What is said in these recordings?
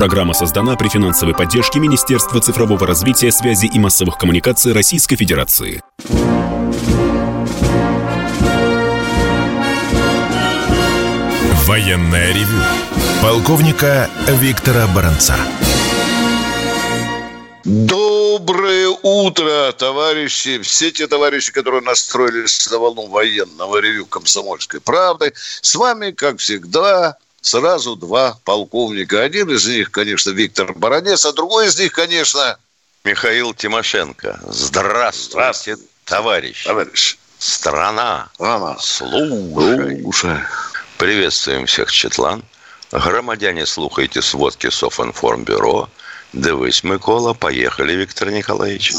Программа создана при финансовой поддержке Министерства цифрового развития, связи и массовых коммуникаций Российской Федерации. Военная ревю. Полковника Виктора Баранца. Доброе утро, товарищи, все те товарищи, которые настроились на волну военного ревю комсомольской правды. С вами, как всегда, сразу два полковника. Один из них, конечно, Виктор Баранец, а другой из них, конечно... Михаил Тимошенко. Здравствуйте, Здравствуйте. товарищ. Товарищ. Страна. Страна. Слушай. Слушай. Приветствуем всех, Четлан. Громадяне, слухайте сводки Софинформбюро. Дивись, Микола. Поехали, Виктор Николаевич.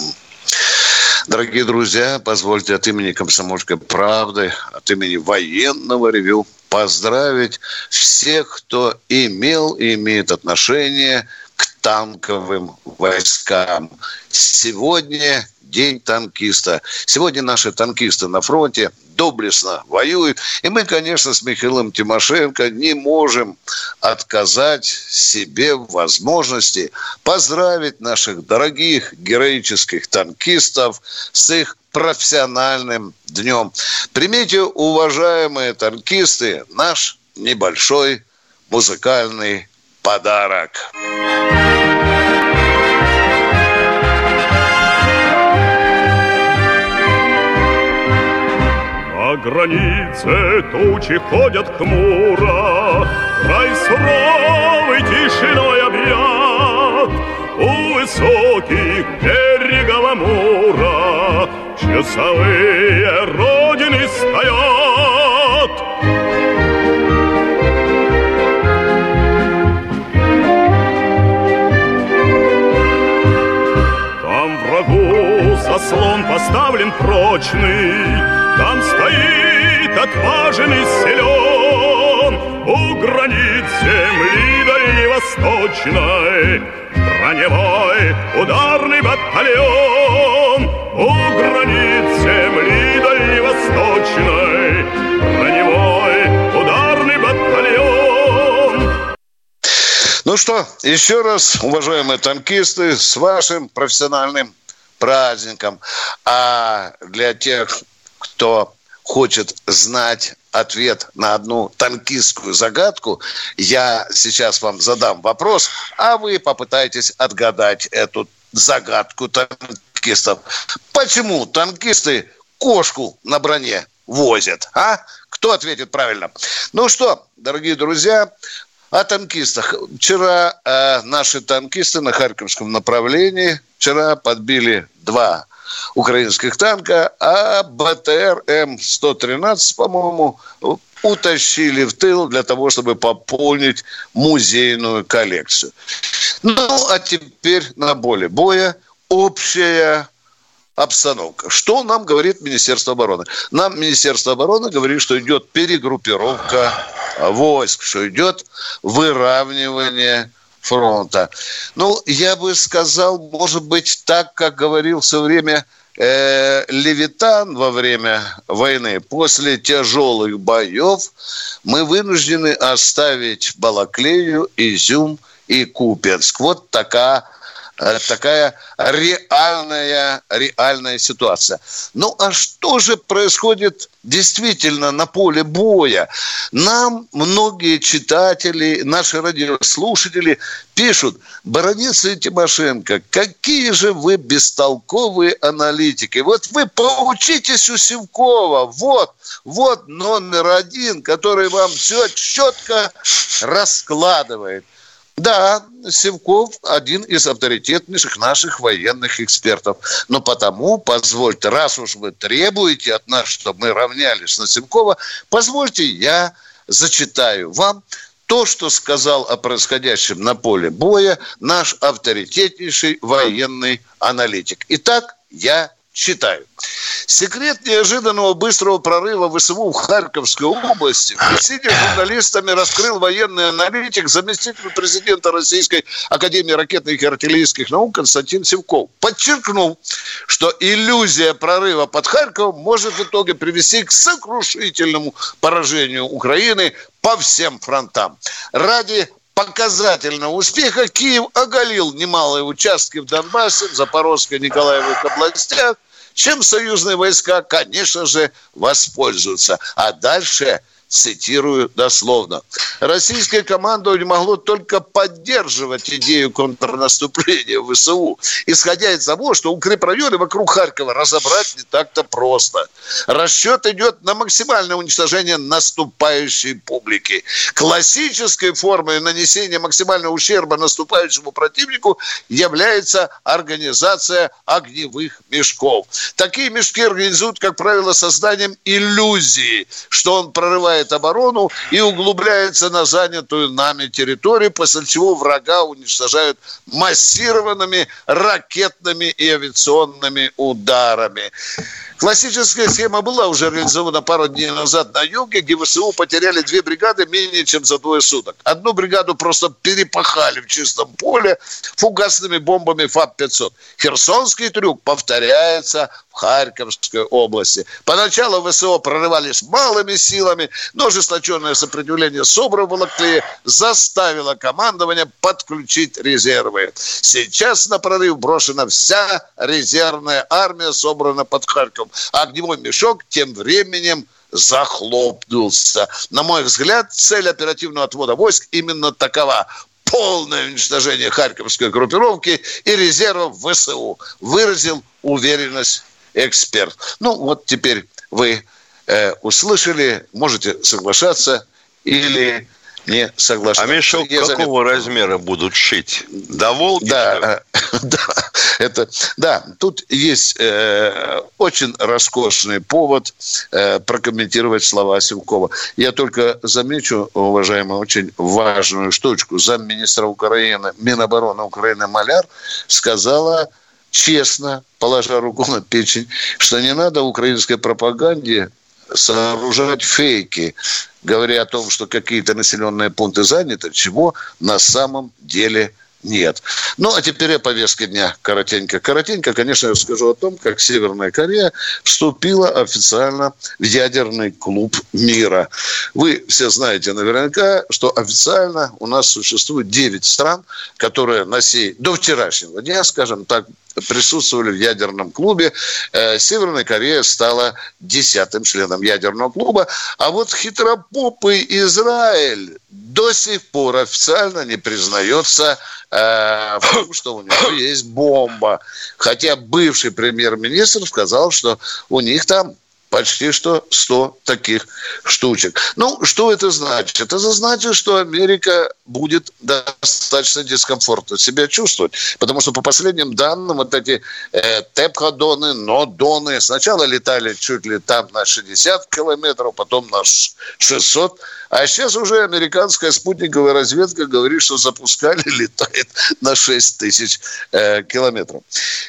Дорогие друзья, позвольте от имени «Комсомольской правды», от имени военного ревю поздравить всех, кто имел и имеет отношение к танковым войскам. Сегодня день танкиста. Сегодня наши танкисты на фронте доблестно воюют. И мы, конечно, с Михаилом Тимошенко не можем отказать себе в возможности поздравить наших дорогих героических танкистов с их профессиональным днем. Примите, уважаемые танкисты, наш небольшой музыкальный подарок. На границе тучи ходят хмуро, Край суровый тишиной объят. У высоких берегов Амура Часовые родины стоят. Там врагу заслон поставлен прочный, Там стоит отважный силен У границ земли дальневосточной. Броневой ударный батальон У границ земли дальневосточной. Броневой ударный батальон. Ну что, еще раз, уважаемые танкисты, с вашим профессиональным праздником. А для тех, кто хочет знать ответ на одну танкистскую загадку, я сейчас вам задам вопрос, а вы попытаетесь отгадать эту загадку танкистов. Почему танкисты кошку на броне возят, а? Кто ответит правильно? Ну что, дорогие друзья, о танкистах. Вчера э, наши танкисты на Харьковском направлении вчера подбили два украинских танка, а БТР М-113, по-моему, утащили в тыл для того, чтобы пополнить музейную коллекцию. Ну, а теперь на поле боя общая обстановка. Что нам говорит Министерство обороны? Нам Министерство обороны говорит, что идет перегруппировка войск, что идет выравнивание фронта. Ну, я бы сказал, может быть, так, как говорил все время э, Левитан во время войны, после тяжелых боев мы вынуждены оставить Балаклею, Изюм и Купенск. Вот такая такая реальная, реальная ситуация. Ну а что же происходит действительно на поле боя? Нам многие читатели, наши радиослушатели пишут, Бородец и Тимошенко, какие же вы бестолковые аналитики. Вот вы поучитесь у Севкова. Вот, вот номер один, который вам все четко раскладывает. Да, Севков один из авторитетнейших наших военных экспертов. Но потому, позвольте, раз уж вы требуете от нас, чтобы мы равнялись на Севкова, позвольте я зачитаю вам то, что сказал о происходящем на поле боя наш авторитетнейший военный аналитик. Итак, я Читаю. Секрет неожиданного быстрого прорыва ВСУ в Харьковской области в беседе с журналистами раскрыл военный аналитик, заместитель президента Российской Академии ракетных и артиллерийских наук Константин Севков. Подчеркнул, что иллюзия прорыва под Харьковом может в итоге привести к сокрушительному поражению Украины по всем фронтам. Ради показательного успеха Киев оголил немалые участки в Донбассе, в Запорожской, Николаевых областях, чем союзные войска, конечно же, воспользуются. А дальше цитирую дословно. Российское командование могло только поддерживать идею контрнаступления в ВСУ, исходя из того, что укрепрайоны вокруг Харькова разобрать не так-то просто. Расчет идет на максимальное уничтожение наступающей публики. Классической формой нанесения максимального ущерба наступающему противнику является организация огневых мешков. Такие мешки организуют, как правило, созданием иллюзии, что он прорывает прорывает оборону и углубляется на занятую нами территорию, после чего врага уничтожают массированными ракетными и авиационными ударами. Классическая схема была уже реализована пару дней назад на юге, где ВСУ потеряли две бригады менее чем за двое суток. Одну бригаду просто перепахали в чистом поле фугасными бомбами ФАП-500. Херсонский трюк повторяется в Харьковской области. Поначалу ВСО прорывались малыми силами, но ожесточенное сопротивление СОБРа в Балаклее заставило командование подключить резервы. Сейчас на прорыв брошена вся резервная армия, собрана под Харьков. Огневой мешок тем временем захлопнулся. На мой взгляд, цель оперативного отвода войск именно такова полное уничтожение Харьковской группировки и резервов ВСУ, выразил уверенность эксперт. Ну, вот теперь вы э, услышали, можете соглашаться или не соглашаться. А мешок Я какого заметил. размера будут шить? До Волги? Да, да, это, да, тут есть э, очень роскошный повод э, прокомментировать слова Силкова. Я только замечу, уважаемый, очень важную штучку. Замминистра Украины, Минобороны Украины Маляр сказала честно, положа руку на печень, что не надо украинской пропаганде сооружать фейки, говоря о том, что какие-то населенные пункты заняты, чего на самом деле нет. Ну, а теперь о повестке дня коротенько. Коротенько, конечно, я скажу о том, как Северная Корея вступила официально в ядерный клуб мира. Вы все знаете наверняка, что официально у нас существует 9 стран, которые на сей, до вчерашнего дня, скажем так, присутствовали в ядерном клубе. Э, Северная Корея стала десятым членом ядерного клуба. А вот хитропопый Израиль до сих пор официально не признается э, в том, что у него есть бомба. Хотя бывший премьер-министр сказал, что у них там почти что 100 таких штучек. Ну, что это значит? Это значит, что Америка будет достаточно дискомфортно себя чувствовать. Потому что по последним данным вот эти э, тепходоны, нодоны сначала летали чуть ли там на 60 километров, потом на 600 а сейчас уже американская спутниковая разведка говорит, что запускали, летает на 6 тысяч э, километров.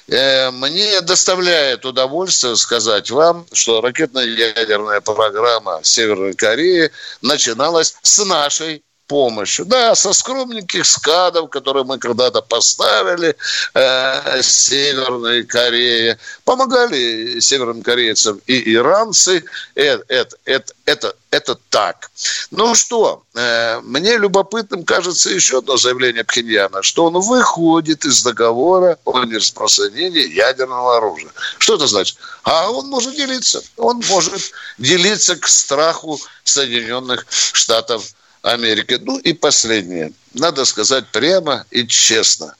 Э, мне доставляет удовольствие сказать вам, что ракетно-ядерная программа Северной Кореи начиналась с нашей помощью. Да, со скромненьких скадов, которые мы когда-то поставили э, Северной Корее. Помогали северным корейцам и иранцы. Это, это, это, это, это так. Ну что, э, мне любопытным кажется еще одно заявление Пхеньяна, что он выходит из договора о нераспространении ядерного оружия. Что это значит? А он может делиться. Он может делиться к страху Соединенных Штатов Америки. Ну и последнее. Надо сказать прямо и честно.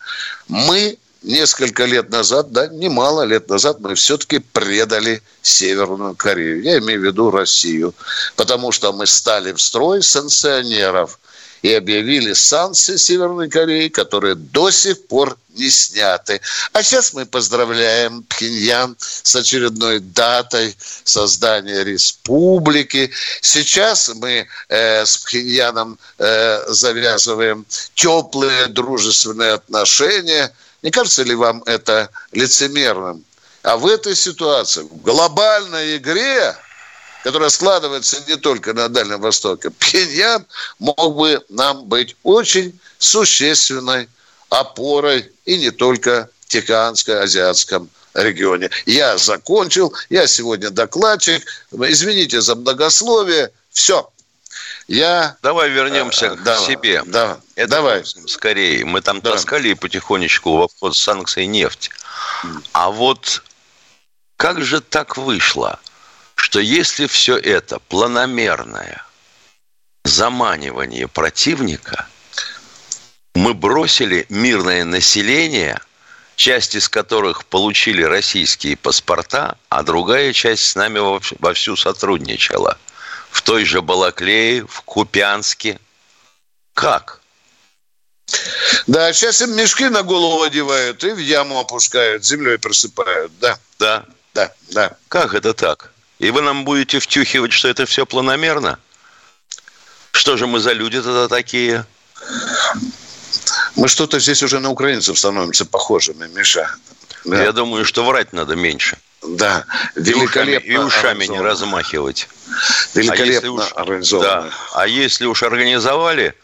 Мы несколько лет назад, да, немало лет назад, мы все-таки предали Северную Корею. Я имею в виду Россию. Потому что мы стали в строй санкционеров и объявили санкции Северной Кореи, которые до сих пор не сняты. А сейчас мы поздравляем Пхеньян с очередной датой создания республики. Сейчас мы э, с Пхеньяном э, завязываем теплые дружественные отношения. Не кажется ли вам это лицемерным? А в этой ситуации, в глобальной игре, которая складывается не только на Дальнем Востоке, Пхеньян мог бы нам быть очень существенной опорой и не только в Тихоанско-Азиатском регионе. Я закончил, я сегодня докладчик. Извините за многословие. Все. Я... Давай вернемся э, к да, себе. Да, Это давай. скорее. Мы там Да. таскали потихонечку в обход санкций нефть. А вот как же так вышло, что если все это планомерное заманивание противника, мы бросили мирное население, часть из которых получили российские паспорта, а другая часть с нами вовсю- сотрудничала. В той же Балаклее, в Купянске. Как? Да, сейчас им мешки на голову одевают и в яму опускают, землей присыпают. Да, Да. да, да. Как это так? И вы нам будете втюхивать, что это все планомерно? Что же мы за люди тогда такие? Мы что-то здесь уже на украинцев становимся похожими, Миша. Да, Я думаю, что врать надо меньше. да. И ушами, великолепно и ушами не размахивать. Великолепно а уж, организовано. да, а если уж организовали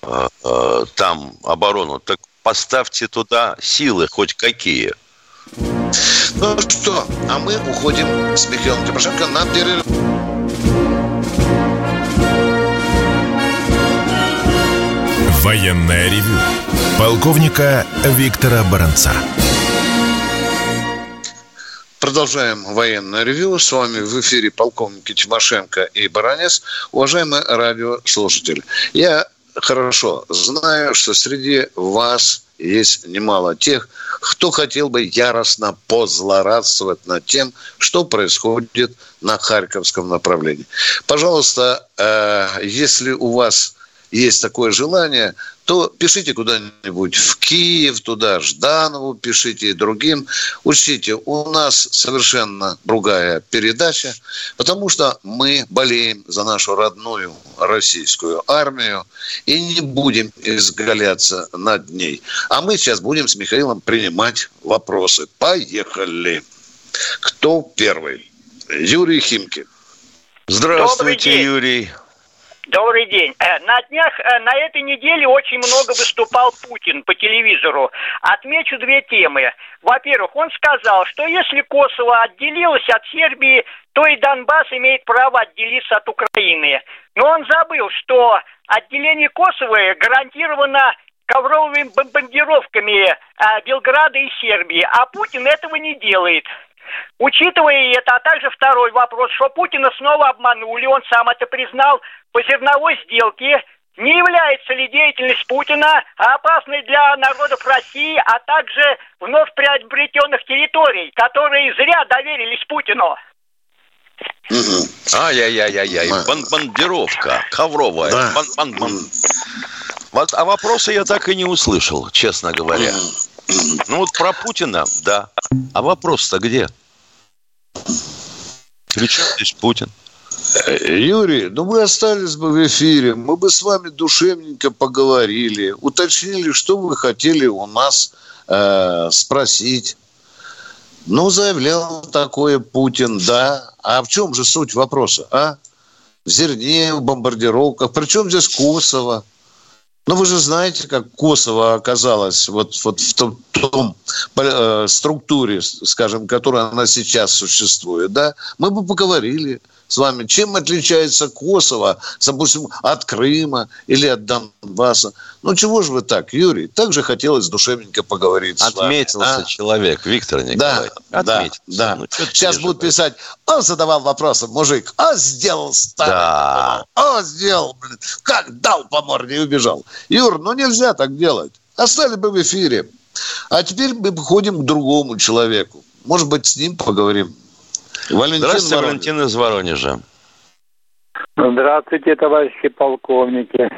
э, э, там оборону, так поставьте туда силы хоть какие. Ну что, а мы уходим с Михаилом Тимошенко на перерыв. Военное ревю полковника Виктора Баранца. Продолжаем военное ревю. С вами в эфире полковники Тимошенко и Баранец. Уважаемые радиослушатели, я хорошо знаю, что среди вас есть немало тех, кто хотел бы яростно позлорадствовать над тем, что происходит на Харьковском направлении. Пожалуйста, э, если у вас есть такое желание, то пишите куда-нибудь в Киев, туда Жданову, пишите и другим. Учтите, у нас совершенно другая передача, потому что мы болеем за нашу родную российскую армию и не будем изгаляться над ней. А мы сейчас будем с Михаилом принимать вопросы. Поехали. Кто первый? Юрий Химкин. Здравствуйте. Юрий. Добрый день. Э, На днях, э, на этой неделе очень много выступал Путин по телевизору. Отмечу две темы. Во-первых, он сказал, что если Косово отделилось от Сербии, то и Донбасс имеет право отделиться от Украины. Но он забыл, что отделение Косово гарантировано ковровыми бомбардировками э, Белграда и Сербии, а Путин этого не делает. Учитывая это, а также второй вопрос, что Путина снова обманули, он сам это признал, по зерновой сделке, не является ли деятельность Путина опасной для народов России, а также вновь приобретенных территорий, которые зря доверились Путину? Мгм. Ай-яй-яй-яй-яй. Бан- Бандировка. Ковровая. Да. Бан- бан- бан. Вот, а вопросы я так и не услышал, честно говоря. Ну вот про Путина, да. А вопрос-то где? При чем здесь Путин? Э, Юрий, ну мы остались бы в эфире, мы бы с вами душевненько поговорили, уточнили, что вы хотели у нас э, спросить. Ну, заявлял такое Путин, да. А в чем же суть вопроса, а? В зерне, в бомбардировках. Причем здесь Косово? Ну, вы же знаете, как Косово оказалось вот, вот в том, том э, структуре, скажем, которая она сейчас существует, да? Мы бы поговорили с вами, чем отличается Косово, допустим, от Крыма или от Донбасса. Ну, чего же вы так, Юрий? Так же хотелось душевненько поговорить с вами. Отметился а? человек, Виктор Николаевич. да, Отметился. да. Ну, Сейчас будут писать, он задавал вопросы, мужик, а сделал старый. Да. А сделал, блин, как дал по морде и убежал. Юр, ну нельзя так делать. Остали бы в эфире. А теперь мы ходим к другому человеку. Может быть, с ним поговорим. Валентин Здравствуйте, Воронин. Валентин из Воронежа. Здравствуйте, товарищи полковники.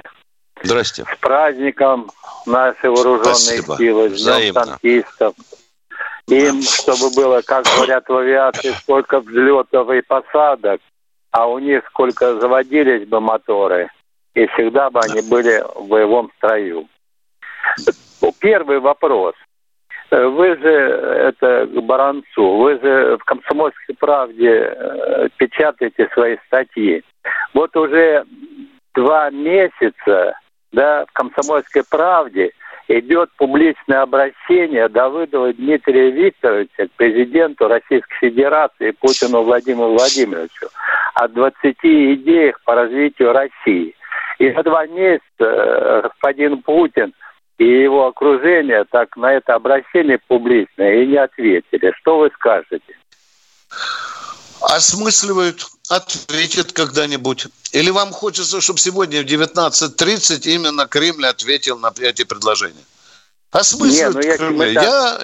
Здрасте. С праздником наши вооруженные Спасибо. силы, с Днем танкистов. Им, чтобы было, как говорят в авиации, сколько взлетов и посадок, а у них сколько заводились бы моторы, и всегда бы они были в боевом строю. Первый вопрос. Вы же, это к Баранцу, вы же в «Комсомольской правде» э, печатаете свои статьи. Вот уже два месяца да, в «Комсомольской правде» идет публичное обращение Давыдова Дмитрия Викторовича к президенту Российской Федерации Путину Владимиру Владимировичу о 20 идеях по развитию России. И за два месяца э, господин Путин и его окружение так на это обращение публичное и не ответили. Что вы скажете? Осмысливают, ответят когда-нибудь. Или вам хочется, чтобы сегодня в 19.30 именно Кремль ответил на эти предложения? Осмысливают Не, ну, Кремль. Я,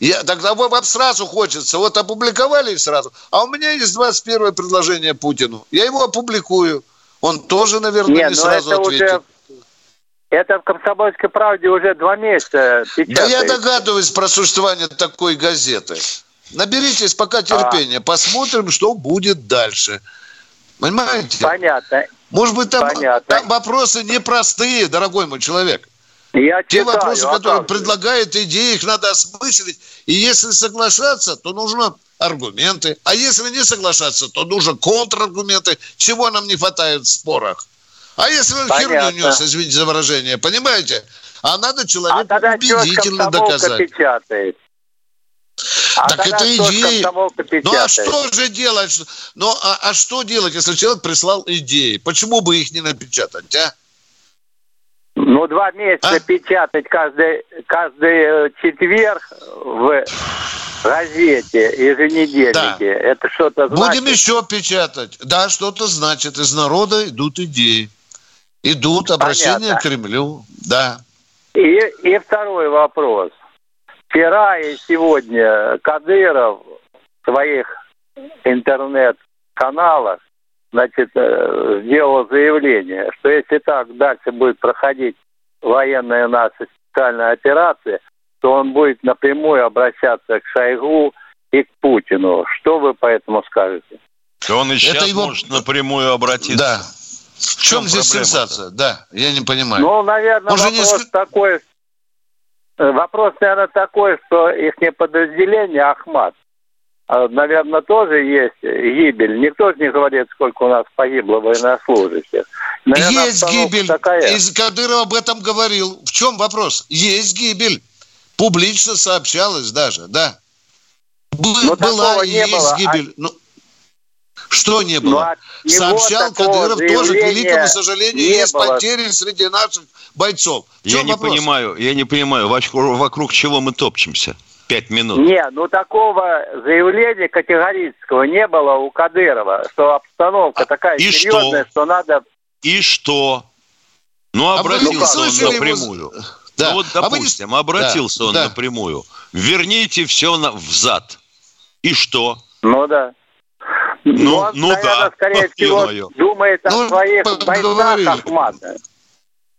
я, тогда вам сразу хочется. Вот опубликовали и сразу. А у меня есть 21 предложение Путину. Я его опубликую. Он тоже, наверное, не, Не, ну сразу это ответит. уже это в «Комсомольской правде» уже два месяца Да я догадываюсь про существование такой газеты. Наберитесь пока терпения, посмотрим, что будет дальше. Понимаете? Понятно. Может быть, там, Понятно. там вопросы непростые, дорогой мой человек. Я Те читаю, вопросы, а которые предлагают идеи, их надо осмыслить. И если соглашаться, то нужно аргументы. А если не соглашаться, то нужно контраргументы. Чего нам не хватает в спорах? А если он херню Понятно. нес, извините за выражение, понимаете? А надо А человеку тогда ж убедительно доказать. печатает? А Так это идеи. Ну а что же делать? Ну а, а что делать, если человек прислал идеи? Почему бы их не напечатать, а? Ну, два месяца А? печатать каждый, каждый э, четверг в газете, еженедельнике. Да. Это что-то значит? Будем еще печатать. Да, что-то значит. Из народа идут идеи. Идут обращения Понятно. к Кремлю. Да. И, и второй вопрос. Вчера и сегодня Кадыров в своих интернет-каналах значит, э, сделал заявление, что если так дальше будет проходить военная наша специальная операция, то он будет напрямую обращаться к Шойгу и к Путину. Что вы по этому скажете? Он и сейчас его- может напрямую обратиться. Да. В чем, чем здесь сенсация? Да, я не понимаю. Ну, наверное, Он не вопрос ск- такой, э, вопрос, наверное, такой, что их подразделение Ахмат, а, наверное, тоже есть гибель. Никто же не говорит, сколько у нас погибло военнослужащих. Наверное, Есть гибель. Такая. Из Кадыров об этом говорил. В чем вопрос? Есть гибель. Публично сообщалось даже, да. Бы- Но была и не есть было. А- гибель. Ну, что не Ну, было? него Сообщал Кадыров тоже, к великому сожалению, не есть было. потери среди наших бойцов. В Я чем не вопрос? понимаю, я не понимаю, вокруг, чего мы топчемся. Пять минут. Не, ну такого заявления категорического не было у Кадырова, что обстановка А, такая и серьезная, что надо... И что? Ну, А обратился он слышали его- напрямую. Да. Ну вот, А вы допустим, обратился Да, он да. напрямую. Верните все на, взад. И что? Ну да. Ну, он, ну наверное, да. скорее всего, Ё-моё. думает о Ну, своих поговорили. бойцах Ахмата.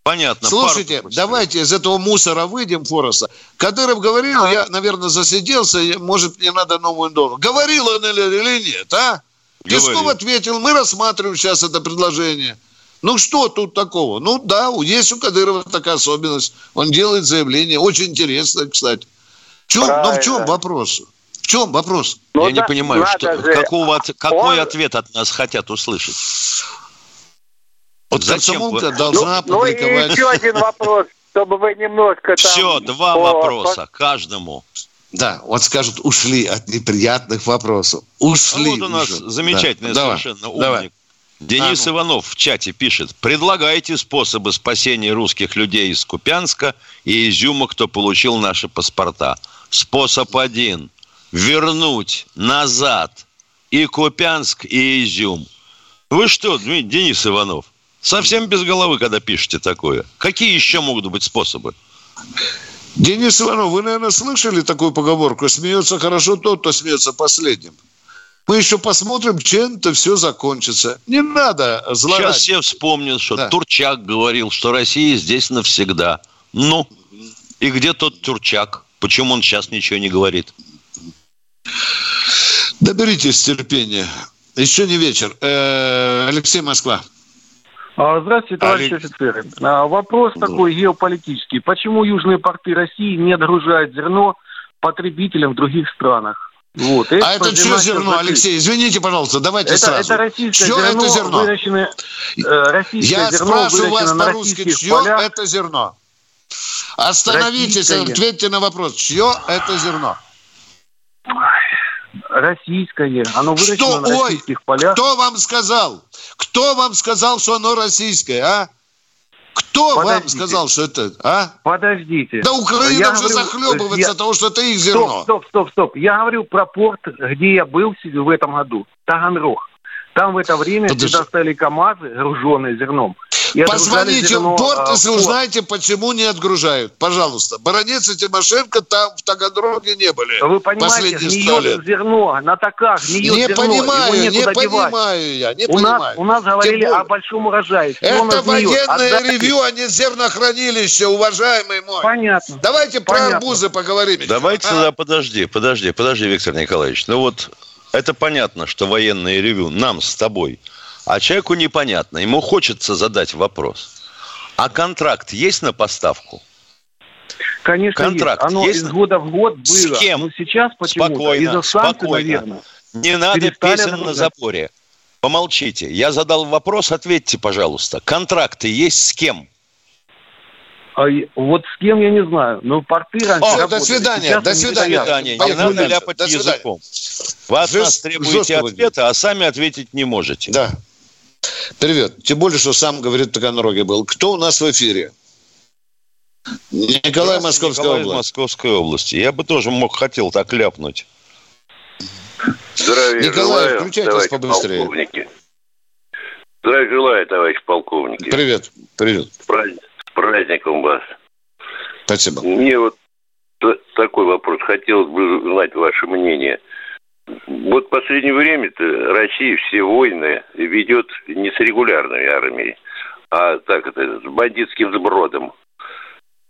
Понятно. Слушайте, давайте из этого мусора выйдем, Фороса. Кадыров говорил, я, наверное, засиделся, может, мне надо новую должность. Говорил он или, или нет, а? Песков Говорил. ответил, мы рассматриваем сейчас это предложение. Ну, что тут такого? Ну, да, есть у Кадырова такая особенность. Он делает заявление, очень интересное, кстати. В чем, но в чем вопрос? В чем вопрос? Ну, Я не да, понимаю, надо что, же- какого от- какой он- ответ от нас хотят услышать. Вот Зачем комсомолка вы- должна Ну, ну и еще один вопрос, чтобы вы немножко там... Все, два по- вопроса каждому. Да, вот скажут, ушли от неприятных вопросов. Ушли А вот у нас уже. замечательный Да. Давай, совершенно умник. давай. Денис А, ну. Иванов в чате пишет. Предлагайте способы спасения русских людей из Купянска и Изюма, кто получил наши паспорта. Способ один. Вернуть назад и Купянск, и Изюм. Вы что, Денис Иванов, совсем без головы, когда пишете такое? Какие еще могут быть способы? Денис Иванов, вы, наверное, слышали такую поговорку? Смеется хорошо тот, кто смеется последним. Мы еще посмотрим, чем это все закончится. Не надо Сейчас злорадить. все вспомнят, что Да. Турчак говорил, что Россия здесь навсегда. Ну, и где тот Турчак? Почему он сейчас ничего не говорит? Доберитесь терпения. Еще не вечер. Э, Алексей Москва. А, Здравствуйте, товарищи Олег. офицеры. А, Вопрос такой геополитический. Почему южные порты России не отгружают зерно потребителям в других странах? Вот. А Экспорт это что зерно, Алексей? Извините, пожалуйста, давайте Это, сразу. это российское Чье зерно, это зерно? выращенное, э, российское Я зерно, спрашиваю вас по-русски, чье полях. это зерно? Остановитесь и Российское. ответьте на вопрос, чье это зерно? Российское. Оно выращено Что? на Ой, российских полях. Кто вам сказал? Кто вам сказал, что оно российское, а? Кто вам Подождите. сказал, что это, а? Подождите. Да Украина Я уже говорю, захлебывается я- от того, что это их зерно. Стоп, стоп, стоп, стоп. Я говорю про порт, где я был в этом году. Таганрог. Там в это время Подожди. стали КАМАЗы, груженные зерном. И Позвоните в порт, а, если порт. узнаете, почему не отгружают. Пожалуйста. Баронец и Тимошенко там в Таганроге не были. Вы понимаете, гниет лет. зерно на таках, гниет Не зерно. понимаю, не девать. понимаю я, не У нас, понимаю. у нас говорили о большом урожае. Это нас военное Отдайте. ревью, а не зернохранилище, уважаемый мой. Понятно. Давайте про Понятно. арбузы поговорим. Давайте А? тогда подожди, подожди, подожди, Виктор Николаевич. Ну вот это понятно, что военное ревю нам с тобой. А человеку непонятно. Ему хочется задать вопрос. А контракт есть на поставку? Конечно, Контракт есть. Оно есть? из года в год было. С кем? Но сейчас почему-то Спокойно, из-за санкций, спокойно. наверное. Не надо песен на запоре. Помолчите. Я задал вопрос, ответьте, пожалуйста. Контракты есть с кем? А вот с кем я не знаю. Но порты раньше О, до работали. свидания, Сейчас до свидания. стоят. Свидание. Не надо ляпать До свидания. языком. Вы от Жест- нас требуете вы ответа, а сами ответить не можете. Да. Привет. Тем более, что сам, говорит, в Таганроге был. Кто у нас в эфире? Николай Московская Николай область. Московской области. Я бы тоже мог, хотел так ляпнуть. Здравия Николай, желаю, включайтесь побыстрее. полковники. Здравия желаю, товарищ полковники. Привет. Привет. С праздник- с праздником вас. Спасибо. Мне вот такой вопрос. Хотелось бы узнать ваше мнение. Вот в последнее время-то Россия все войны ведет не с регулярной армией, а так это, с бандитским сбродом.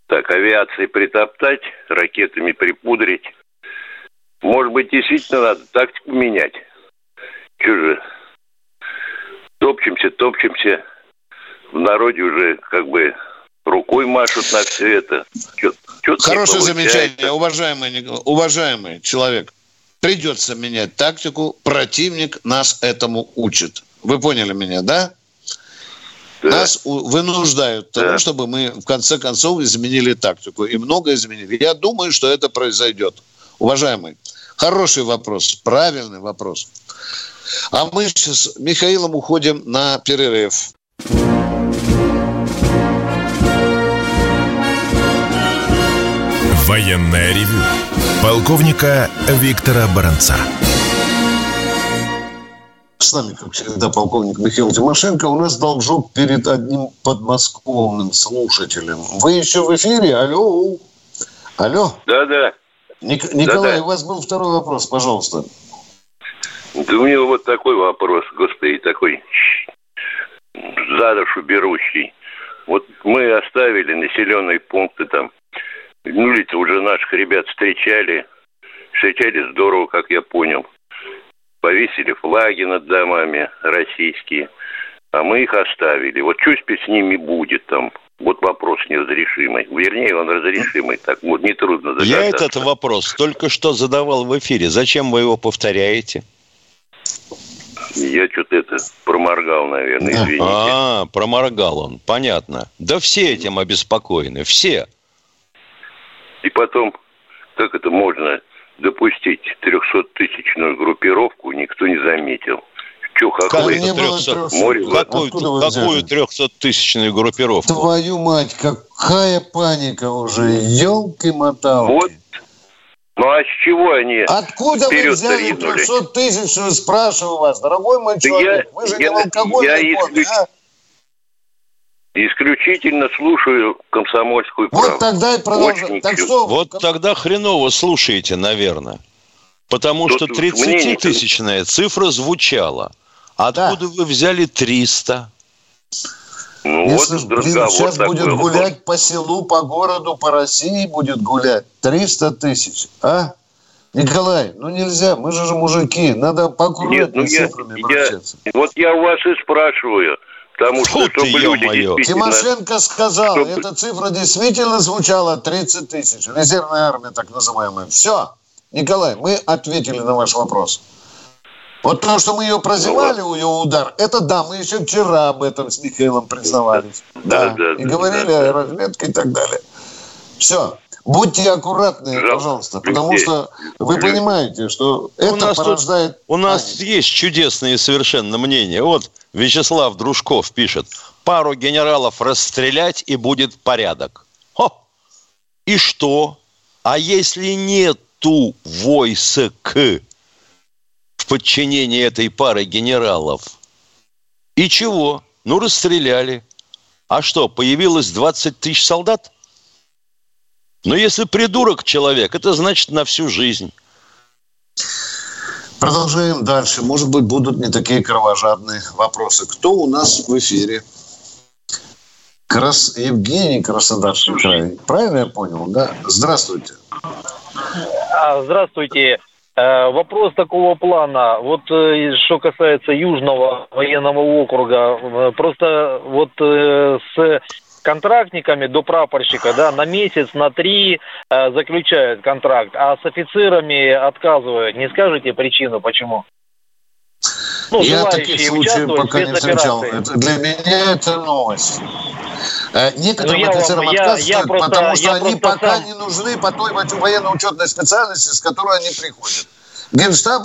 Так, авиацией притоптать, ракетами припудрить. Может быть, действительно надо тактику менять. Че же, топчемся, топчемся. В народе уже как бы рукой машут на все это. Чё- не Хорошее замечание, уважаемый, уважаемый человек. Придется менять тактику. Противник нас этому учит. Вы поняли меня, да? Да. Нас вынуждают к тому, Да. чтобы мы в конце концов изменили тактику. И много изменили. Я думаю, что это произойдет. Уважаемый, хороший вопрос, правильный вопрос. А мы сейчас с Михаилом уходим на перерыв. Военное ревю полковника Виктора Баранца. С нами, как всегда, полковник Михаил Тимошенко. У нас должок перед одним подмосковным слушателем. Вы еще в эфире? Алло. Алло. Да-да. Ник- Николай, Да-да. у вас был второй вопрос, пожалуйста. Да у меня вот такой вопрос, господи, такой за душу берущий. Вот мы оставили населенные пункты там. Ну, ведь уже наших ребят встречали. Встречали здорово, как я понял. Повесили флаги над домами российские. А мы их оставили. Вот что с ними будет там? Вот вопрос неразрешимый. Вернее, он разрешимый. Так вот, нетрудно догадаться. Я этот вопрос только что задавал в эфире. Зачем вы его повторяете? Я что-то это проморгал, наверное, извините. А, проморгал он. Понятно. Да все этим обеспокоены. Все. И потом, как это можно допустить 300-тысячную группировку, никто не заметил. Че, хохлы? не было 300? 300. Море в Какую, какую взяли? 300-тысячную группировку? Твою мать, какая паника уже. Елки-моталки. Вот. Ну а с чего они? Откуда вы взяли ринули. 300 тысяч, спрашиваю вас, дорогой мой Да человек? я- Вы же я- не в алкогольной я коме, исключ- а? Исключительно слушаю комсомольскую правду. Вот тогда и продолжаем. Так что, Вот тогда хреново слушаете, наверное. Потому Тут что вот мнение- 30-тысячная цифра звучала. Откуда вы взяли 300? Ну если вот разговор сейчас такой будет вот. гулять по селу, по городу, по России будет гулять 300 тысяч, а? Николай, ну нельзя, мы же же мужики, надо Нет, поаккуратнее ну я, цифрами я, обращаться. вот я у вас и спрашиваю, потому что, Фу ты, чтобы люди действительно... Тимошенко сказал, Чтобы- эта цифра действительно звучала 30 тысяч. Резервная армия, так называемая. Все. Николай, мы ответили на ваш вопрос. Вот то, что мы ее прозевали, у ее удар, это да, мы еще вчера об этом с Михаилом признавались. Да, Да, да, и да, говорили да, о разведке и так далее. Все. Будьте аккуратны, Жалко. пожалуйста, потому что вы понимаете, что это нас тут- порождает... У нас есть чудесные совершенно мнения. Вот Вячеслав Дружков пишет. пару генералов расстрелять, и будет порядок. Хо! И что? А если нету войск в подчинении этой пары генералов? И чего? Ну, расстреляли. А что, появилось 20 тысяч солдат? Но если придурок человек, это значит на всю жизнь. Продолжаем дальше. Может быть, будут не такие кровожадные вопросы. Кто у нас в эфире? Крас... Евгений Краснодарский край. Правильно я понял, да? Здравствуйте. А, Здравствуйте. Э, Вопрос такого плана. Вот э, что касается Южного военного округа, э, просто вот с контрактниками до прапорщика, да, на месяц, на три э, заключают контракт, а с офицерами отказывают. Не скажете причину, почему? Ну, Я таких случаев пока не встречал. Это- для меня это новость. Э, Некоторым Ну, я вам- офицерам я- отказывают, я просто- потому что они пока сам- не нужны по той военно-учетной специальности, с которой они приходят. Генштаб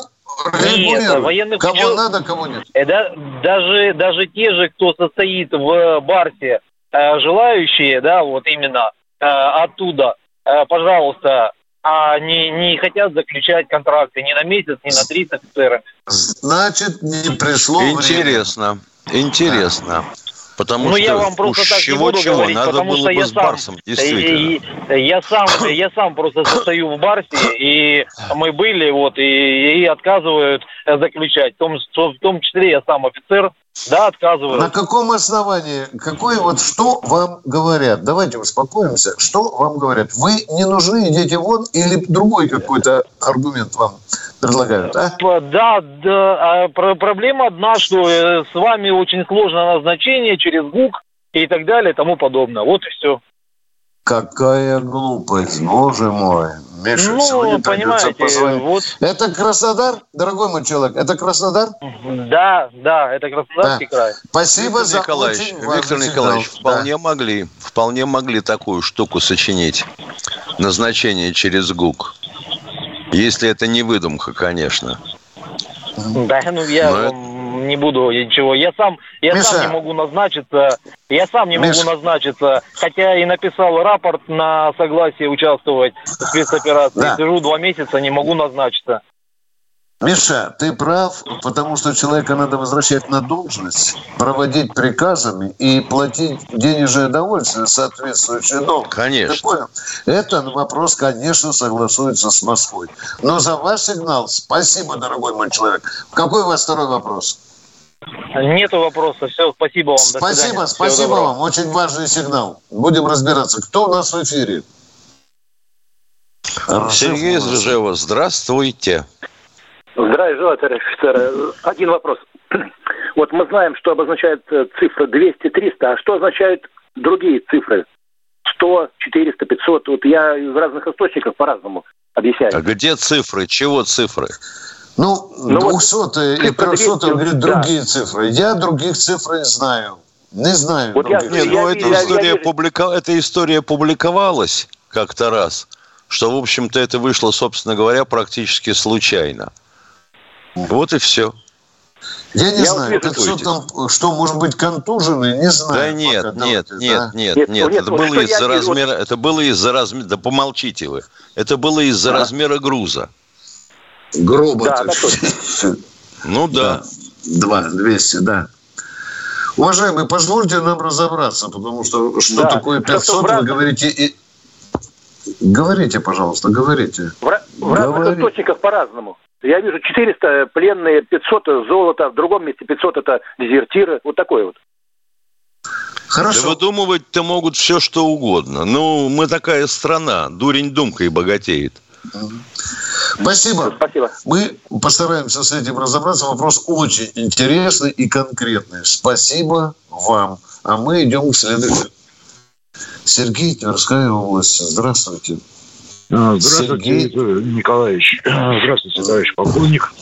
регулирует, военных кого учет- надо, кого нет. Э, да, даже, даже те же, кто состоит в Барсе, э, желающие, да, вот именно э, оттуда, э, пожалуйста, а не, не хотят заключать контракты ни на месяц, ни на три с офицерами. Значит, не пришло время. Интересно, интересно. Потому ну, что я вам просто уж так не буду чего-чего, говорить, надо потому было что бы я с сам, Барсом, действительно. и- и- я сам, я сам просто состою в Барсе, и мы были, вот, и, и отказывают э, заключать. В том, в том числе я сам офицер, да, отказывают. На каком основании, какой вот что вам говорят? Давайте успокоимся. Что вам говорят? Вы не нужны, идите вон, или другой какой-то аргумент вам предлагают, а? Да, да. а про- проблема одна, что э, с вами очень сложно назначение через ГУК и так далее и тому подобное. Вот и все. Какая глупость, боже мой. Миша, Ну, сегодня придется понимаете, позвонить. вот. Это Краснодар, дорогой мой человек, это Краснодар? Да, да, это Краснодарский край. Спасибо Виктор за Николаевич, очень Виктор сигнал. Николаевич, Да. вполне могли, вполне могли такую штуку сочинить. Назначение через ГУК. Если это не выдумка, конечно. Да, ну я это- вам не буду ничего. Я сам, я Миша. сам не могу назначиться. Я сам не Миша. могу назначиться, хотя и написал рапорт на согласие участвовать в спецоперации. Да. Сижу два месяца, не могу назначиться. Миша, ты прав, потому что человека надо возвращать на должность, проводить приказами и платить денежное довольствие, соответствующее долгу. Конечно. Ты понял? Это вопрос, конечно, согласуется с Москвой. Но за ваш сигнал спасибо, дорогой мой человек. Какой у вас второй вопрос? Нету вопроса. Все, спасибо вам. Спасибо, спасибо вам. Очень важный сигнал. Будем разбираться. Кто у нас в эфире? Сергей из Ржева, здравствуйте. Здравия желаю, товарищ офицер. Один вопрос. Вот мы знаем, что обозначает э, цифра 200-300, а что означают другие цифры? 100, 400, 500. Вот я из разных источников по-разному объясняю. А где цифры? Чего цифры? Ну, Ну, вот 200 и цифра 300 200, говорит да. другие цифры. Я других цифр не знаю. Не знаю. Вот я-. Нет, ну я- эта я- история, я- публика- эта история публиковалась как-то раз, что, в общем-то, это вышло, собственно говоря, практически случайно. Вот и все. Я не Я вот знаю, вижу, 500 там, что, может быть, контуженный, не знаю. Да нет, пока. нет, Давайте, нет, да. нет, Нет, нет, нет, это вот было я из-за вижу, вот- размера, это было из-за размера, да помолчите вы, это было из-за размера груза. Гроба. Да, да. Ну да. Два, 200, да. Уважаемые, позвольте нам разобраться, потому что что Да. такое Что-то 500, в вы говорите и... Говорите, пожалуйста, говорите. В, в разных Говори. источниках по-разному. Я вижу 400 пленные, 500 золото, в другом месте 500 это дезертиры. Вот такое вот. Да Хорошо. выдумывать-то могут все, что угодно. Ну, мы такая страна, дурень думкой богатеет. Спасибо. Спасибо. Мы постараемся с этим разобраться. Вопрос очень интересный и конкретный. Спасибо вам. А мы идем к следующему. Сергей, Тверская область. Здравствуйте. А, Здравствуйте, Сергей. Николаевич. Здравствуйте, товарищ полковник.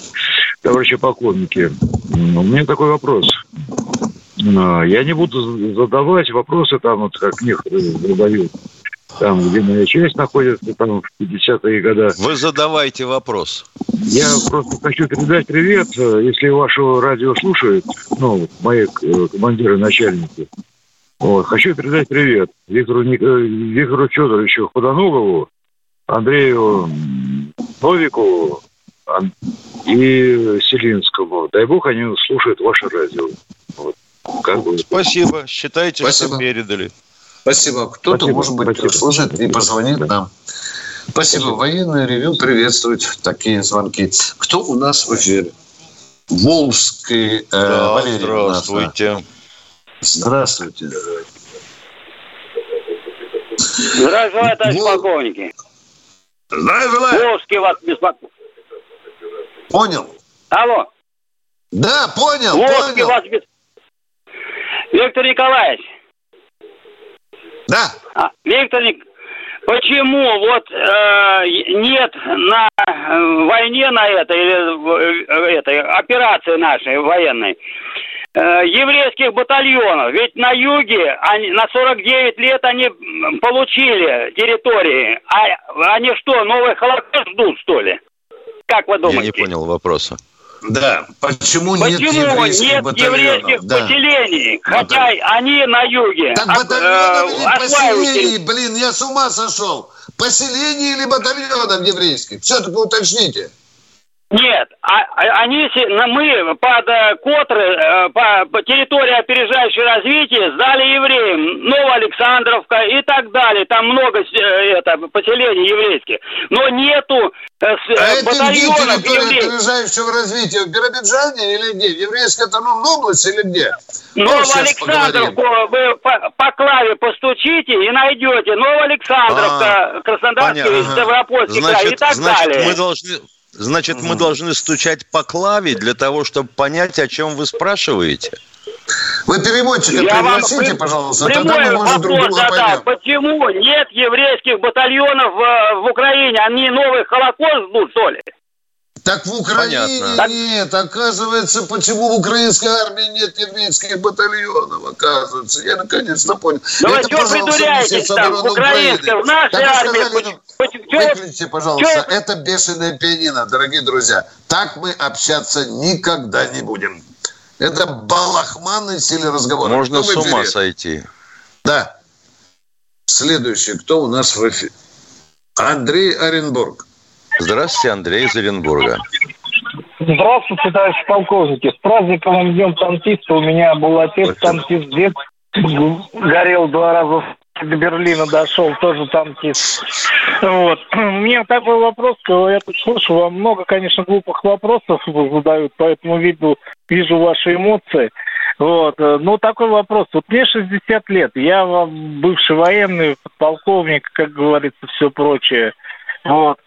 Товарищи полковники, м, у меня такой вопрос. А, Я не буду задавать вопросы там, вот как некоторые задают. Там, где моя часть находится, там, в 50-е годы. Вы задавайте вопрос. Я просто хочу передать привет, э, если ваше радио слушают, ну, мои э, командиры, начальники. Вот, хочу передать привет Виктору, Ник- э, Виктору Федоровичу Ходоногову, Андрею Новикову Ан- и Селинскому. Дай бог, они слушают ваше радио. Вот. Как бы. Спасибо. Считайте, Спасибо. что передали. Спасибо. Кто-то, Спасибо, может быть, спасибо. слушает и позвонит нам. Спасибо. Военное ревю приветствует такие звонки. Кто у нас в эфире? Волжский э, Да, Валерий. нас, да. здравствуйте. Здравствуйте. Здравия желаю, товарищ Вол- полковники. Здравия желаю. Волжский вас беспокоит. Понял? Алло, Да, понял, Волжский понял. вас беспокоит. Виктор Николаевич, Да. а, Виктор Ник... почему вот э, нет на э, войне на этой, или, э, этой операции нашей военной э, еврейских батальонов? Ведь на юге они, на 49 лет они получили территории. А они что, новый Холокост ждут, что ли? Как вы Я думаете? не понял вопроса. Да. Почему, нет Почему еврейских нет батальонов? еврейских Да. поселений, хотя они на юге Так об- батальонов э, или поселений, блин, я с ума сошел. Поселений или батальонов еврейских? Все-таки уточните. Нет, а, а- они, мы под э, Котры, э, по, по территории опережающего развития сдали евреям, Новоалександровка и так далее. Там много э, это, поселений еврейских. Но нету э, А э, это где батальонов еврейских. опережающего развития? В Биробиджане или где? В Еврейской автономной области или где? Новоалександровку вы по, по клаве постучите и найдете. Новоалександровка, Краснодарский, А, Понятно. Ставропольский край и так значит, далее. мы должны, значит, мы должны стучать по клаве для того, чтобы понять, о чем вы спрашиваете. Вы переводчика Я вам пригласите, при- пожалуйста, тогда мы, может, друг вопрос друга задам. поймем. Почему нет еврейских батальонов в, в Украине? Они новый Холокост ждут, что ли? Так в Украине Понятно. нет. Оказывается, почему в украинской армии нет еврейских батальонов, оказывается. Я наконец-то понял. Вы Это, что пожалуйста, придуряетесь там, в обороны украинской, Украины. в нашей Так армии? сказали, ну, Почему- чё- Выключите, пожалуйста. Это бешеное пианино, дорогие друзья. Так мы общаться никогда не будем. Это балахманный стиль разговора. Можно с ума сойти. Да. Следующий. Кто у нас в эфире? Андрей Оренбург. Здравствуйте, Андрей из Оренбурга. Здравствуйте, товарищи полковники. С праздником Днем танкиста. У меня был отец танкист, дед горел два раза до Берлина дошел, тоже танкист. Вот. У меня такой вопрос, я тут слышу, вам много, конечно, глупых вопросов задают, поэтому виду, вижу ваши эмоции. Вот. Ну, такой вопрос. Вот мне 60 лет, я вам бывший военный, подполковник, как говорится, все прочее. Вот.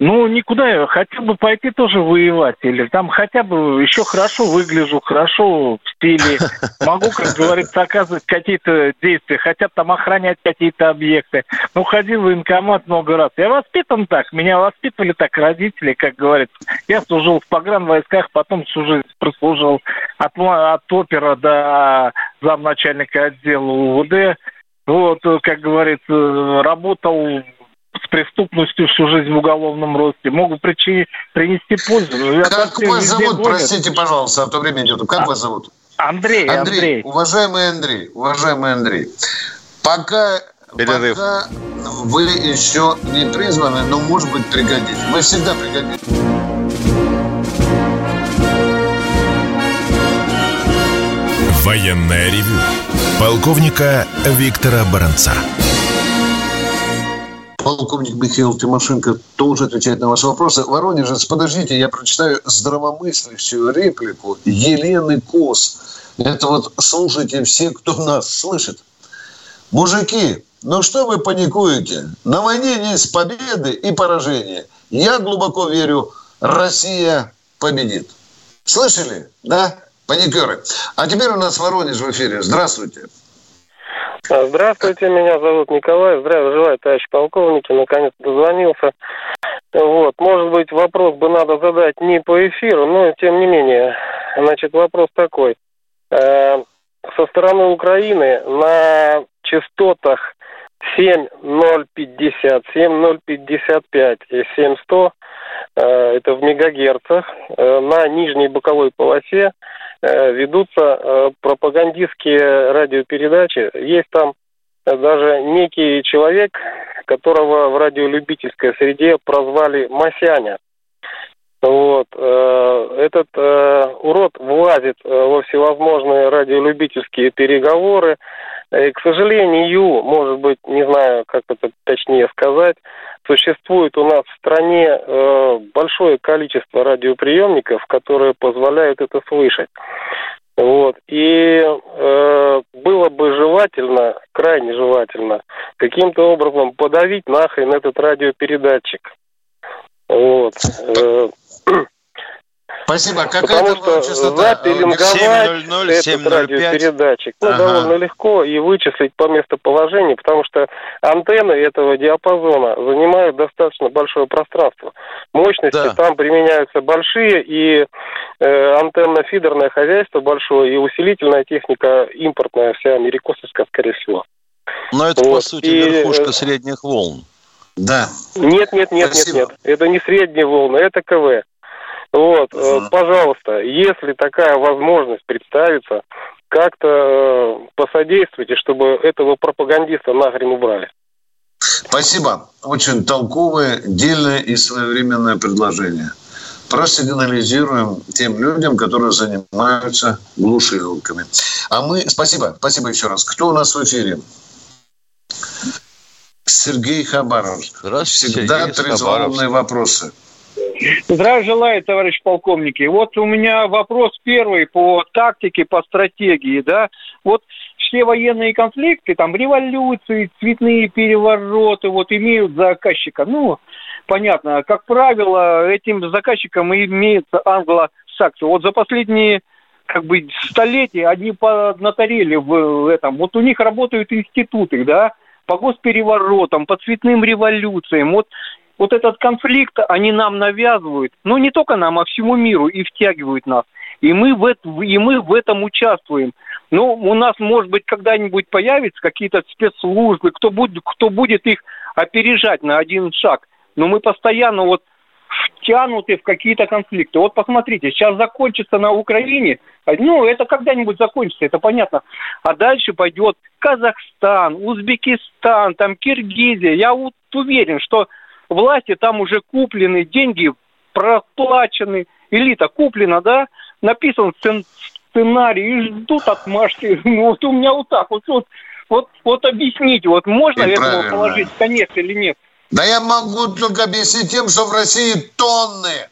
Ну, никуда я хотел бы пойти тоже воевать. Или там хотя бы еще хорошо выгляжу, хорошо в стиле. Могу, как говорится, оказывать какие-то действия. Хотят там охранять какие-то объекты. Ну, ходил в военкомат много раз. Я воспитан так. Меня воспитывали так родители, как говорится. Я служил в погранвойсках, потом всю жизнь прослужил от, от опера до замначальника отдела УВД. Вот, как говорится, работал с преступностью всю жизнь в уголовном росте, могут причи- принести пользу. Но я Как вас зовут? гонят. Простите, пожалуйста, а то время идет. Как вас зовут? Андрей, Андрей. Уважаемый Андрей, уважаемый Андрей, пока, Перерыв. пока вы еще не призваны, но, может быть, пригодитесь. Вы всегда пригодитесь. Военное ревю полковника Виктора Баранца. Полковник Михаил Тимошенко тоже отвечает на ваши вопросы. Воронежец, подождите, я прочитаю здравомыслящую реплику Елены Кос. Это вот слушайте все, кто нас слышит. Мужики, ну что вы паникуете? На войне есть победы и поражения. Я глубоко верю, Россия победит. Слышали? Да? Паникеры. А теперь у нас Воронеж в эфире. Здравствуйте. Здравствуйте, меня зовут Николай. Здравия желаю, товарищ полковники. Наконец дозвонился. Вот, может быть, вопрос бы надо задать не по эфиру, но тем не менее. Значит, вопрос такой. Э, Со стороны Украины на частотах 7050, 7055 и 7100 это в мегагерцах, на нижней боковой полосе ведутся пропагандистские радиопередачи. Есть там даже некий человек, которого в радиолюбительской среде прозвали Масяня. Вот. Э, этот э, урод влазит э, во всевозможные радиолюбительские переговоры. И, к сожалению, может быть, не знаю, как это точнее сказать, существует у нас в стране большое количество радиоприемников, которые позволяют это слышать. Вот. И э, было бы желательно, крайне желательно, каким-то образом подавить нахрен этот радиопередатчик. Вот. Спасибо. Какая Потому что запеленговать этот радиопередатчик ну, ага. довольно легко и вычислить по местоположению, потому что антенны этого диапазона занимают достаточно большое пространство. Мощности да. там применяются большие, и э, антенно-фидерное хозяйство большое, и усилительная техника импортная, вся америкосовская, скорее всего. Но это, вот. по сути, и, верхушка э, средних волн. Да. Нет, нет, нет, Спасибо. нет, нет. Это не средние волны, это КВ. Вот, угу. пожалуйста, если такая возможность представится, как-то э, посодействуйте, чтобы этого пропагандиста нахрен убрали. Спасибо. Очень толковое, дельное и своевременное предложение. Просигнализируем тем людям, которые занимаются глушилками. А мы... Спасибо. Спасибо еще раз. Кто у нас в эфире? Сергей Хабаров. Здравствуйте, Всегда трезвонные вопросы. Здравия желаю, товарищ полковники. Вот у меня вопрос первый по тактике, по стратегии, да. Вот все военные конфликты, там революции, цветные перевороты, вот имеют заказчика. Ну, понятно, как правило, этим заказчиком имеется англосаксы. Вот за последние как бы столетия они поднаторели в этом. Вот у них работают институты, да, по госпереворотам, по цветным революциям. Вот вот этот конфликт они нам навязывают, ну не только нам, а всему миру и втягивают нас. И мы в, это, и мы в этом участвуем. Ну, у нас, может быть, когда-нибудь появятся какие-то спецслужбы, кто будет, кто будет их опережать на один шаг. Но мы постоянно вот втянуты в какие-то конфликты. Вот посмотрите, сейчас закончится на Украине, ну, это когда-нибудь закончится, это понятно. А дальше пойдет Казахстан, Узбекистан, там Киргизия. Я вот уверен, что власти там уже куплены, деньги проплачены, элита куплена, да, написан сценарий и ждут отмашки. Ну, вот у меня вот так вот, вот, вот, вот объясните, вот можно и этому правильно. положить конец или нет? Да я могу только объяснить тем, что в России тонны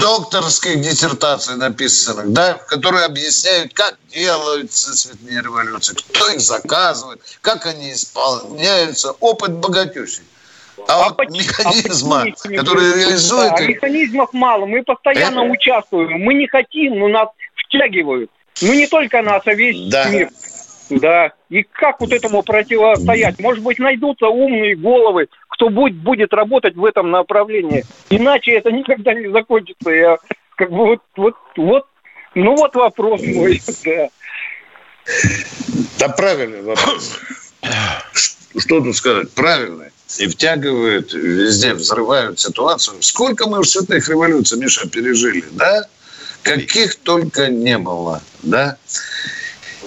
докторских диссертаций написанных, да, которые объясняют, как делаются цветные революции, кто их заказывает, как они исполняются. Опыт богатющий. А, а вот почему, механизма, а который реализует... Да, механизмов мало. Мы постоянно Это... участвуем. Мы не хотим, но нас втягивают. Ну, не только нас, а весь да. мир. Да. И как вот этому противостоять? Может быть, найдутся умные головы, кто будет, будет работать в этом направлении. Иначе это никогда не закончится. Я как бы вот, вот, вот, ну вот вопрос мой, да. Да правильный вопрос. Что тут сказать? Правильный и втягивают, везде взрывают ситуацию. Сколько мы цветных революций, Миша, пережили, да? Каких только не было, да?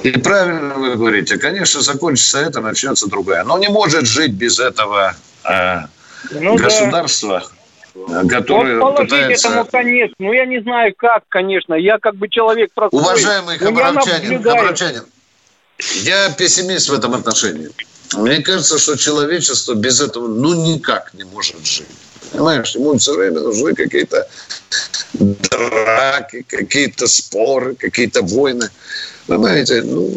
И правильно вы говорите, конечно, закончится это, начнется другая. Но не может жить без этого э, ну, государства, да. которое вот пытается... этому конец. Ну, я не знаю, как, конечно. Я как бы человек простой. Уважаемый хабаровчанин, хабаровчанин, я пессимист в этом отношении. Мне кажется, что человечество без этого ну никак не может жить. Понимаешь, ему все время нужны какие-то драки, какие-то споры, какие-то войны. Понимаете, ну,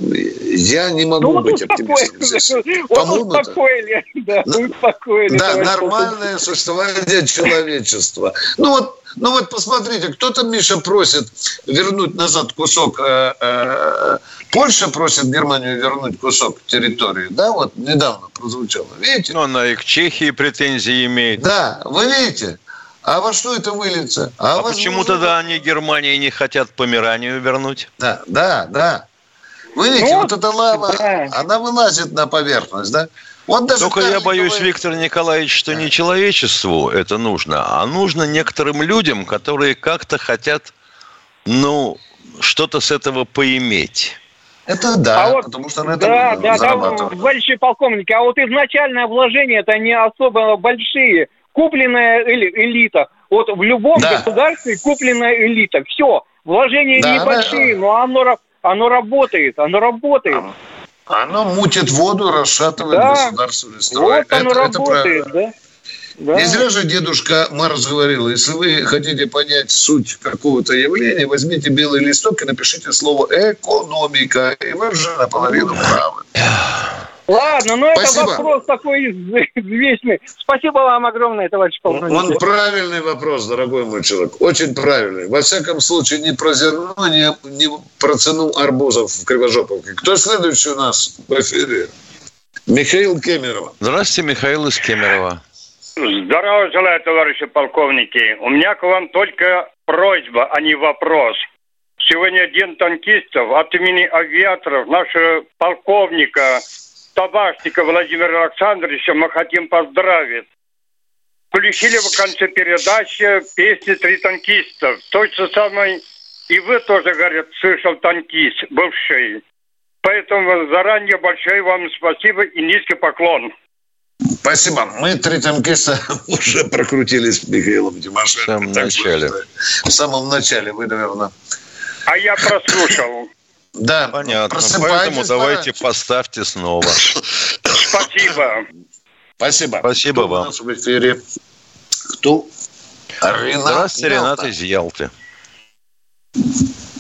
я не могу ну, быть оптимистом. По-моему, успокоили, да, успокоили. Да, нормальное существование человечества. Ну вот ну вот посмотрите, кто-то, Миша, просит вернуть назад кусок. Э, э, Польша просит Германию вернуть кусок территории. Да, вот недавно прозвучало. Видите? Ну, она и к Чехии претензии имеет. Да, вы видите? А во что это выльется? А, а почему тогда они Германии не хотят Померанию вернуть? Да, да, да. Вы видите, ну, вот эта лава, да. она вылазит на поверхность, да? Вот даже Только я боюсь, говорит- Виктор Николаевич, что не человечеству это нужно, а нужно некоторым людям, которые как-то хотят, ну, что-то с этого поиметь. Это да, А вот- потому что на этом Да, да, да, зарабатывать. товарищи полковники, а вот изначальное вложение это не особо большие. Купленная эли- элита. Вот в любом Да. государстве купленная элита. Все. Вложения Да, небольшие, но оно, оно работает. Оно работает. Оно мутит воду, расшатывает Да. государственный строй. Вот оно это, это работает, правильно. да? Да. Не зря же дедушка Марс говорил, если вы хотите понять суть какого-то явления, возьмите белый листок и напишите слово «экономика», и вы уже наполовину правы. Ладно, но это Спасибо. вопрос такой из- известный. Спасибо вам огромное, товарищ полковник. Он правильный вопрос, дорогой мой человек. Очень правильный. Во всяком случае, не про зерно, не, не про цену арбузов в Кривожоповке. Кто следующий у нас в эфире? Михаил Кемеров. Здравствуйте, Михаил из Кемерово. Здорово желаю, товарищи полковники. У меня к вам только просьба, а не вопрос. Сегодня День танкистов. От имени авиаторов, нашего полковника Табашника Владимира Александровича мы хотим поздравить. Включили в конце передачи песни «Три танкистов». Той же самой и вы тоже, говорят, слышал танкист, бывший. Поэтому заранее большое вам спасибо и низкий поклон. Спасибо. Мы три танкиста уже прокрутились с Михаилом Тимошенко. В самом Так что, начале. В самом начале вы, наверное. А я прослушал. Да, Понятно. просыпайтесь, Поэтому давайте пораньше. поставьте снова. Спасибо. Спасибо. Спасибо Кто у вам. нас в эфире? Кто? Ренат Здравствуйте, Ренат из Ялты.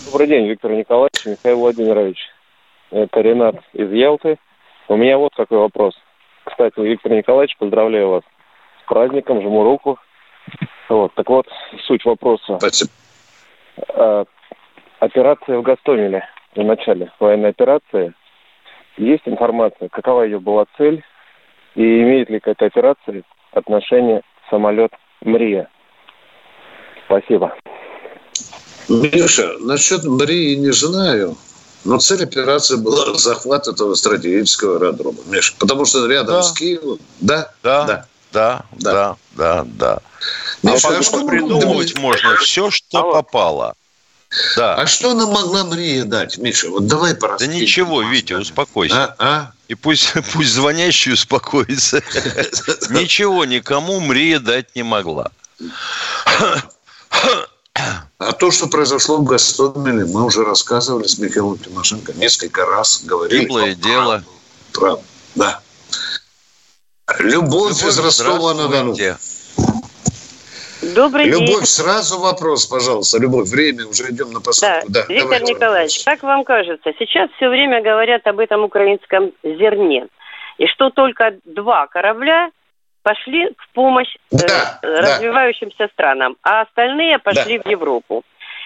Добрый день, Виктор Николаевич, Михаил Владимирович. Это Ренат из Ялты. У меня вот какой вопрос. Кстати, Виктор Николаевич, поздравляю вас с праздником, жму руку. Вот, так вот, суть вопроса. Спасибо. А, операция в Гастомеле в начале военной операции. Есть информация, какова ее была цель и имеет ли к этой операции отношение самолет Мрия? Спасибо. Миша, насчет Брии не знаю, но цель операции была захват этого стратегического аэродрома, Миша, потому что рядом Да. с Киевом, да, Да, да. да, да, да, да. Миша, а что придумывать можно все, что попало. Да. А что нам могла Мрия дать, Миша? Вот давай Да пораскинь. ничего, Витя, успокойся. А, а? И пусть, пусть звонящий успокоится. Ничего никому Мрия дать не могла. А то, что произошло в Гастомеле, мы уже рассказывали с Михаилом Тимошенко несколько раз, говорили. Гиблое дело. Правда, да. Любовь, из Ростова-на-Дону. Добрый Любовь, день. сразу вопрос, пожалуйста. Любовь, время, уже идем на Да, посадку. Да, Виктор давайте. Николаевич, как вам кажется, сейчас все время говорят об этом украинском зерне, и что только два корабля пошли в помощь э, Да, да. развивающимся странам, а остальные пошли в Европу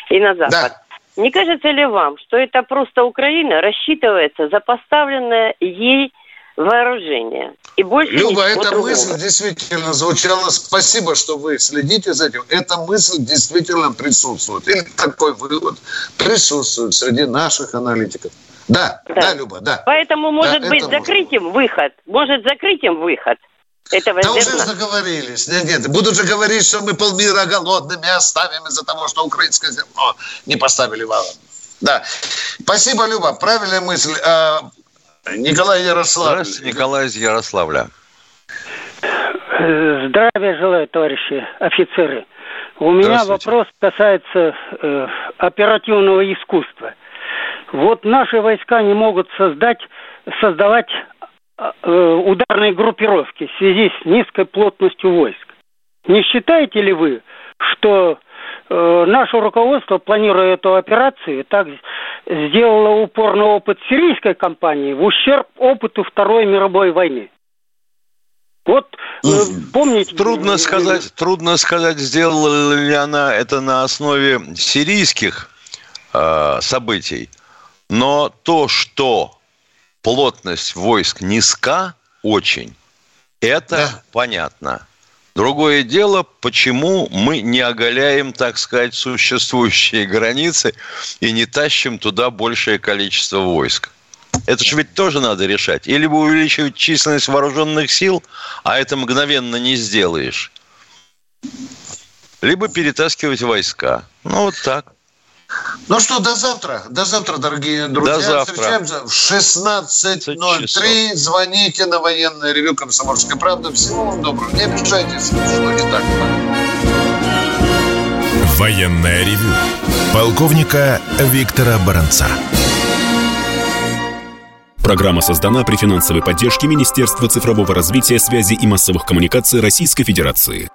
и на Запад. Не кажется ли вам, что это просто Украина рассчитывается за поставленное ей вооружение? И больше Люба, эта другого? мысль действительно звучала. Спасибо, что вы следите за этим. Эта мысль действительно присутствует. Или такой вывод присутствует среди наших аналитиков. Да, да, Люба, да. Поэтому, может Да, быть, закрыть им выход, может закрыть им выход этого Да уже зерна? договорились. Нет, нет, будут же говорить, что мы полмира голодными оставим из-за того, что украинское зерно не поставили валом. Да. Спасибо, Люба. Правильная мысль. Николай Ярославович. Здравствуйте, Николай из Ярославля. Здравия желаю, товарищи офицеры. У меня вопрос касается э, оперативного искусства. Вот наши войска не могут создать, создавать э, ударные группировки в связи с низкой плотностью войск. Не считаете ли вы, что наше руководство, планируя эту операцию, так сделало упор на опыт сирийской кампании в ущерб опыту Второй мировой войны? Вот э, помните... Трудно сказать, трудно сказать, сделала ли она это на основе сирийских э, событий. Но то, что плотность войск низка очень, это понятно. Другое дело, почему мы не оголяем, так сказать, существующие границы и не тащим туда большее количество войск. Это же ведь тоже надо решать. Или бы увеличивать численность вооруженных сил, а это мгновенно не сделаешь. Либо перетаскивать войска. Ну, вот так. Ну что, до завтра. До завтра, дорогие друзья. До завтра. Встречаемся в 16.03. Звоните на военное ревю «Комсомольская правда». Всего вам доброго. Не обижайтесь, что не так. Военное ревю. Полковника Виктора Баранца. Программа создана при финансовой поддержке Министерства цифрового развития, связи и массовых коммуникаций Российской Федерации.